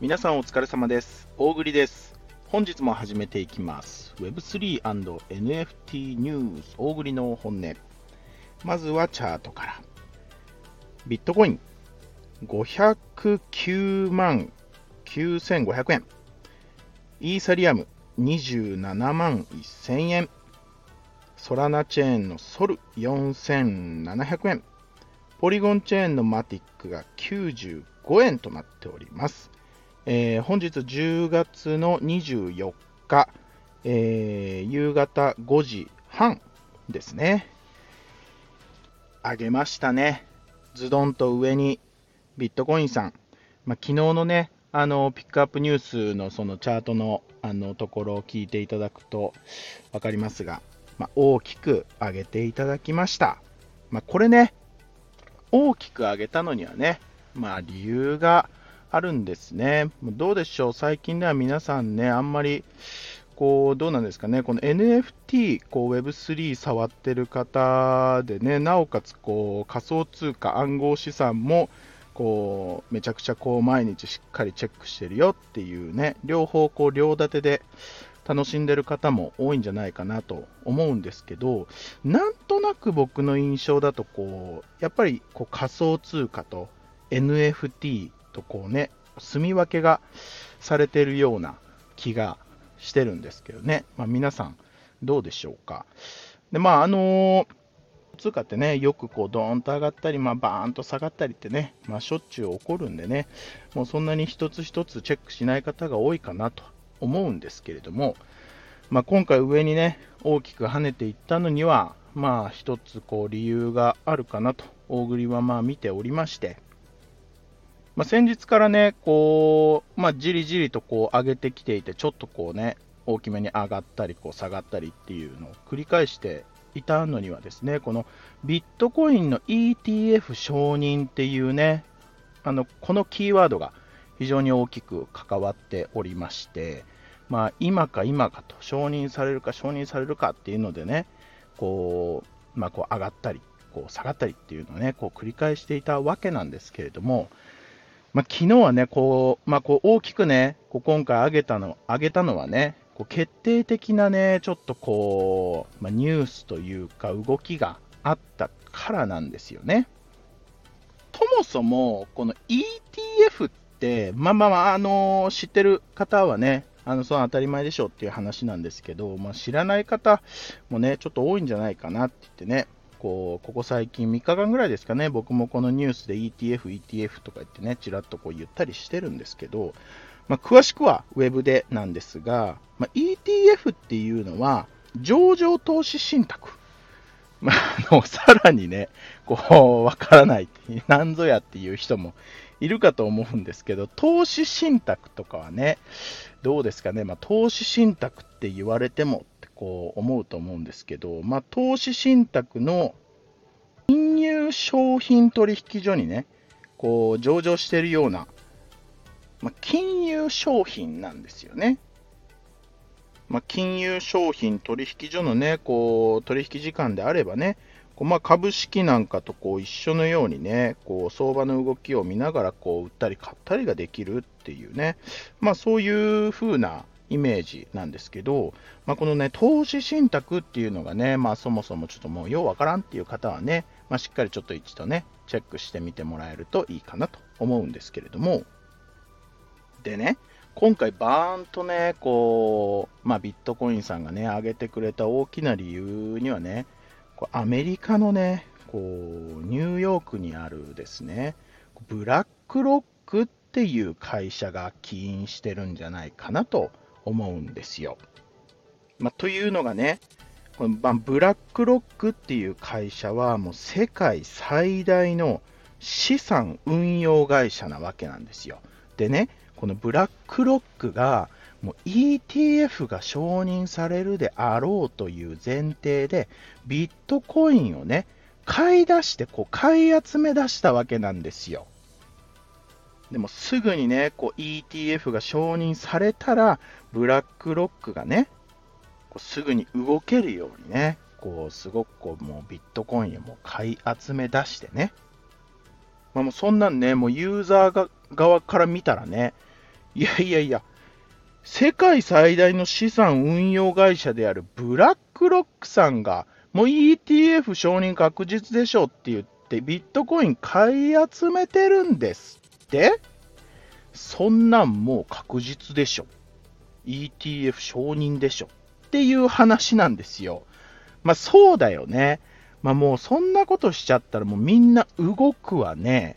皆さんお疲れ様です。大栗です。本日も始めていきます。Web3&NFT ニュース大栗の本音。まずはチャートから。ビットコイン509万9500円。イーサリアム27万1000円。ソラナチェーンのソル4700円。ポリゴンチェーンのマティックが95円となっております。えー本日10月の24日、えー夕方5時半ですね。上げましたね。ズドンと上にビットコインさん。まあ、昨日のね、あの、ピックアップニュースのそのチャートのあのところを聞いていただくと分かりますが、まあ、大きく上げていただきました。まあ、これね、大きく上げたのにはね、まあ理由があるんですね。どうでしょう、最近では皆さんね、あんまり、こう、どうなんですかね、この NFT、こう Web3 触ってる方でね、なおかつ、こう、仮想通貨、暗号資産も、こう、めちゃくちゃこう、毎日しっかりチェックしてるよっていうね、両方、こう、両立てで楽しんでる方も多いんじゃないかなと思うんですけど、なんとなく僕の印象だと、こう、やっぱり、こう、仮想通貨と NFT とこうね、住み分けがされてるような気がしてるんですけどね。まあ、皆さんどうでしょうか。で、まあ、あの通貨ってね、よくこうドーンと上がったり、まあ、バーンと下がったりってね、まあ、しょっちゅう起こるんでね、もうそんなに一つ一つチェックしない方が多いかなと思うんですけれども、まあ、今回上にね、大きく跳ねていったのには、まあ、一つこう理由があるかなと、大栗はまあ見ておりまして、まあ、先日からね、こう、まあ、じりじりとこう上げてきていて、ちょっとこうね、大きめに上がったり、こう下がったりっていうのを繰り返していたのにはですね、このビットコインの ETF 承認っていうね、あの、このキーワードが非常に大きく関わっておりまして、まあ、今か今かと、承認されるか承認されるかっていうのでね、こう、まあ、こう上がったり、こう下がったりっていうのをね、こう繰り返していたわけなんですけれども、まあ、昨日はね、こう、まあ、こう大きくね、こう今回上げたの、上げたのはね、こう決定的なね、ちょっとこう、まあ、ニュースというか動きがあったからなんですよね。そもそも、この ETF っ、まあまあまあ、あの知ってる方はね、あの、その当たり前でしょっていう話なんですけど、まあ、知らない方もね、ちょっと多いんじゃないかなって言ってね、こう、ここ最近3日間ぐらいですかね、僕もこのニュースで ETF、ETF とか言ってね、ちらっとこう言ったりしてるんですけど、まあ、詳しくはウェブでなんですが、まあ、ETF っていうのは、上場投資信託。まあ、あの、さらにね、こう、わからない、なんぞやっていう人もいるかと思うんですけど、投資信託とかはね、どうですかね、まあ、投資信託って言われてもってこう思うと思うんですけど、まあ、投資信託の金融商品取引所にね、こう上場してるような、まあ、金融商品なんですよね。まあ、金融商品取引所のね、こう取引時間であればね、まあ、株式なんかとこう一緒のようにね、こう相場の動きを見ながらこう売ったり買ったりができるっていうね、まあ、そういう風なイメージなんですけど、まあ、このね、投資信託っていうのがね、まあ、そもそもちょっともうようわからんっていう方はね、まあ、しっかりちょっと一度ね、チェックしてみてもらえるといいかなと思うんですけれども、でね、今回バーンとね、こう、まあ、ビットコインさんがね、上げてくれた大きな理由にはね、アメリカのね、こう、ニューヨークにあるですね、ブラックロックっていう会社が起因してるんじゃないかなと思うんですよ。まあ、というのがね、このまあブラックロックっていう会社はもう世界最大の資産運用会社なわけなんですよ。でね、このブラックロックがもう ETF が承認されるであろうという前提でビットコインをね、買い出して、こう買い集め出したわけなんですよ。でもすぐにね、こう ETF が承認されたら、ブラックロックがね、こうすぐに動けるようにね、こう、すごくこう、もうビットコインをもう買い集め出してね。まあ、もうそんなんね、もうユーザーが側から見たらね、いやいやいや、世界最大の資産運用会社であるブラックロックさんが、もう ETF 承認確実でしょって言って、ビットコイン買い集めてるんですってそんなんもう確実でしょ。ETF 承認でしょ。っていう話なんですよ。まあそうだよね。まあもうそんなことしちゃったらもうみんな動くわね。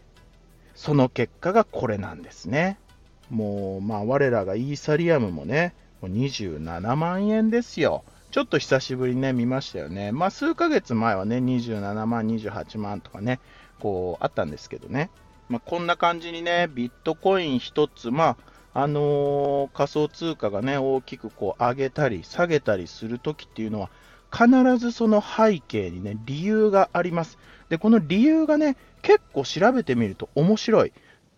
その結果がこれなんですね。もうまあ我らがイーサリアムもね、もう27万円ですよ。ちょっと久しぶりにね、見ましたよね。まあ数ヶ月前はね、27万、28万とかね、こうあったんですけどね。まあこんな感じにね、ビットコイン1つ、まああのー、仮想通貨がね、大きくこう上げたり下げたりするときっていうのは、必ずその背景にね、理由があります。で、この理由がね、結構調べてみると面白い。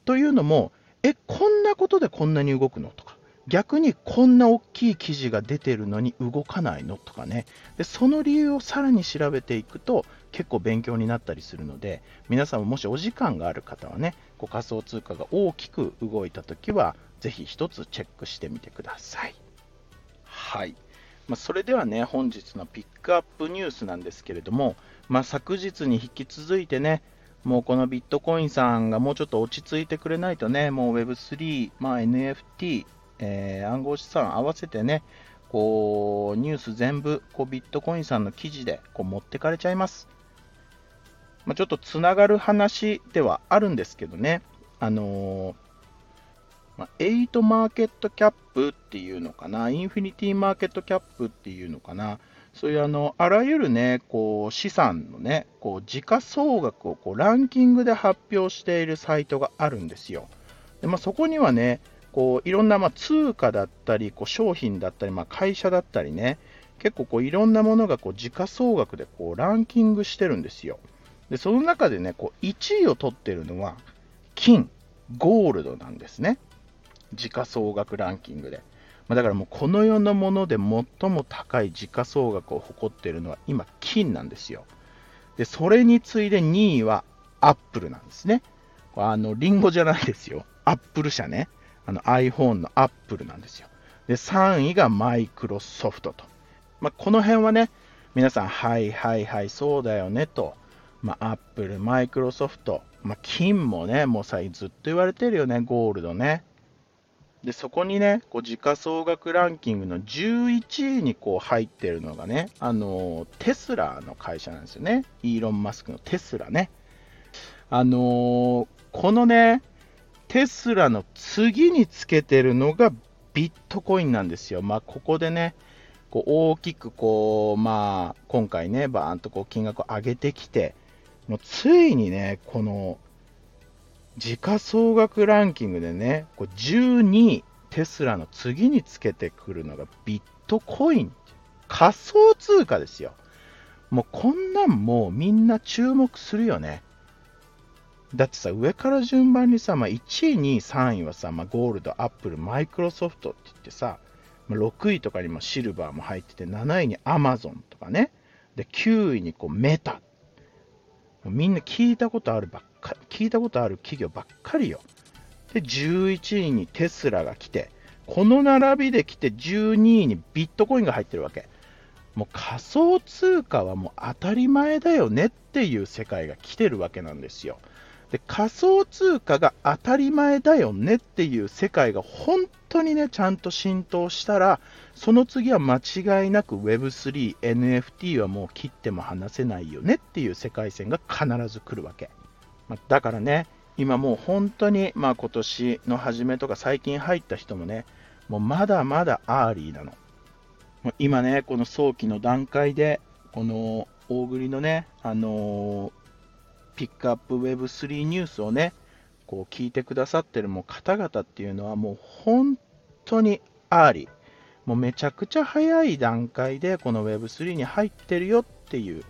というのも、え、こんなことでこんなに動くの？とか、逆にこんな大きい記事が出てるのに動かないの？とかね。で、その理由をさらに調べていくと、結構勉強になったりするので、皆さんももしお時間がある方はね、こう仮想通貨が大きく動いたときは、ぜひ一つチェックしてみてください。はい。まあ、それではね、本日のピックアップニュースなんですけれども、まあ、昨日に引き続いてね、もうこのビットコインさんがもうちょっと落ち着いてくれないとね、もう Web3、まあ、NFT、えー、暗号資産合わせてね、こうニュース全部こうビットコインさんの記事でこう持ってかれちゃいます。まあ、ちょっとつながる話ではあるんですけどね、あのーまあ、8マーケットキャップっていうのかな、インフィニティマーケットキャップっていうのかな、そういうあのあらゆるね、こう資産のね、こう時価総額をこうランキングで発表しているサイトがあるんですよ。でまあ、そこにはね、こういろんなま通貨だったり、こう商品だったり、まあ、会社だったりね、結構こういろんなものがこう時価総額でこうランキングしてるんですよ。で、その中でね、こう1位を取ってるのは金、ゴールドなんですね。時価総額ランキングで。ま、だからもうこの世のもので最も高い時価総額を誇っているのは今、金なんですよ。で、それに次いで2位はアップルなんですね。あの、リンゴじゃないですよ。アップル社ね。あの iPhone のアップルなんですよ。で、3位がマイクロソフトと。まあ、この辺はね、皆さん、はいはいはい、そうだよねと。まあ、アップル、マイクロソフト、まあ、金もね、もうさ、ずっと言われてるよね、ゴールドね。で、そこにね、こう時価総額ランキングの11位にこう入ってるのがね、あのテスラの会社なんですよね。イーロン・マスクのテスラね。あの、このね、テスラの次につけてるのがビットコインなんですよ。まあ、ここでね、こう大きくこう、まあ、今回ね、バーンとこう金額を上げてきて、もうついにね、この時価総額ランキングでね、こ12位、テスラの次につけてくるのがビットコイン。仮想通貨ですよ。もうこんなんもうみんな注目するよね。だってさ、上から順番にさ、まあ、1位、2位、3位はさ、まあ、ゴールド、アップル、マイクロソフトって言ってさ、まあ、6位とかにもシルバーも入ってて、7位にアマゾンとかね、で9位にこうメタ。みんな聞いたことあるばっか聞いたことある企業ばっかりよ。で、11位にテスラが来て、この並びで来て12位にビットコインが入ってるわけ。もう仮想通貨はもう当たり前だよねっていう世界が来てるわけなんですよ。で仮想通貨が当たり前だよねっていう世界が本当にね、ちゃんと浸透したら、その次は間違いなく Web3、NFT はもう切っても離せないよねっていう世界線が必ず来るわけ。まだからね、今もう本当に、まあ今年の初めとか最近入った人もね、もうまだまだ early なの。今ね、この早期の段階で、この大栗のね、あの、ピックアップ Web3 ニュースをね、こう聞いてくださってるもう方々っていうのはもう本当に early。もうめちゃくちゃ早い段階でこの Web3 に入ってるよっていう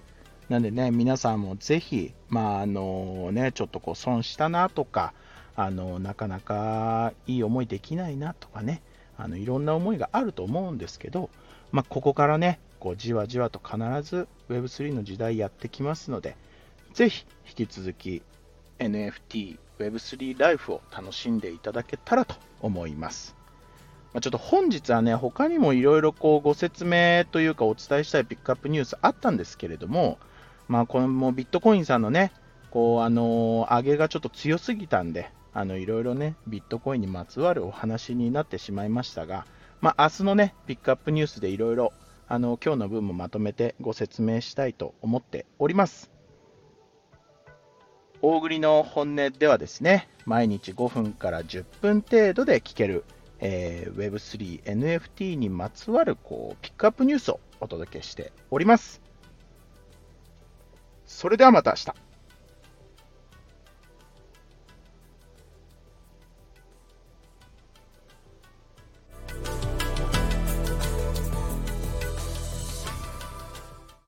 なんでね、皆さんもぜひ、まあ、あのね、ちょっとこう損したなとか、あのなかなかいい思いできないなとかね、あのいろんな思いがあると思うんですけど、まあ、ここからね、こうじわじわと必ず Web3 の時代やってきますので、ぜひ引き続き NFT、Web3 ライフを楽しんでいただけたらと思います。まあ、ちょっと本日はね、他にもいろいろこうご説明というかお伝えしたいピックアップニュースあったんですけれども、まあ、このもビットコインさんのね、こう、あのー、上げがちょっと強すぎたんで、あの、いろいろね、ビットコインにまつわるお話になってしまいましたが、まあ、明日のね、ピックアップニュースでいろいろ、あの、今日の分もまとめてご説明したいと思っております。大栗の本音ではですね、毎日5分から10分程度で聞ける、えー、Web3、NFT にまつわるこうピックアップニュースをお届けしております。それではまた明日。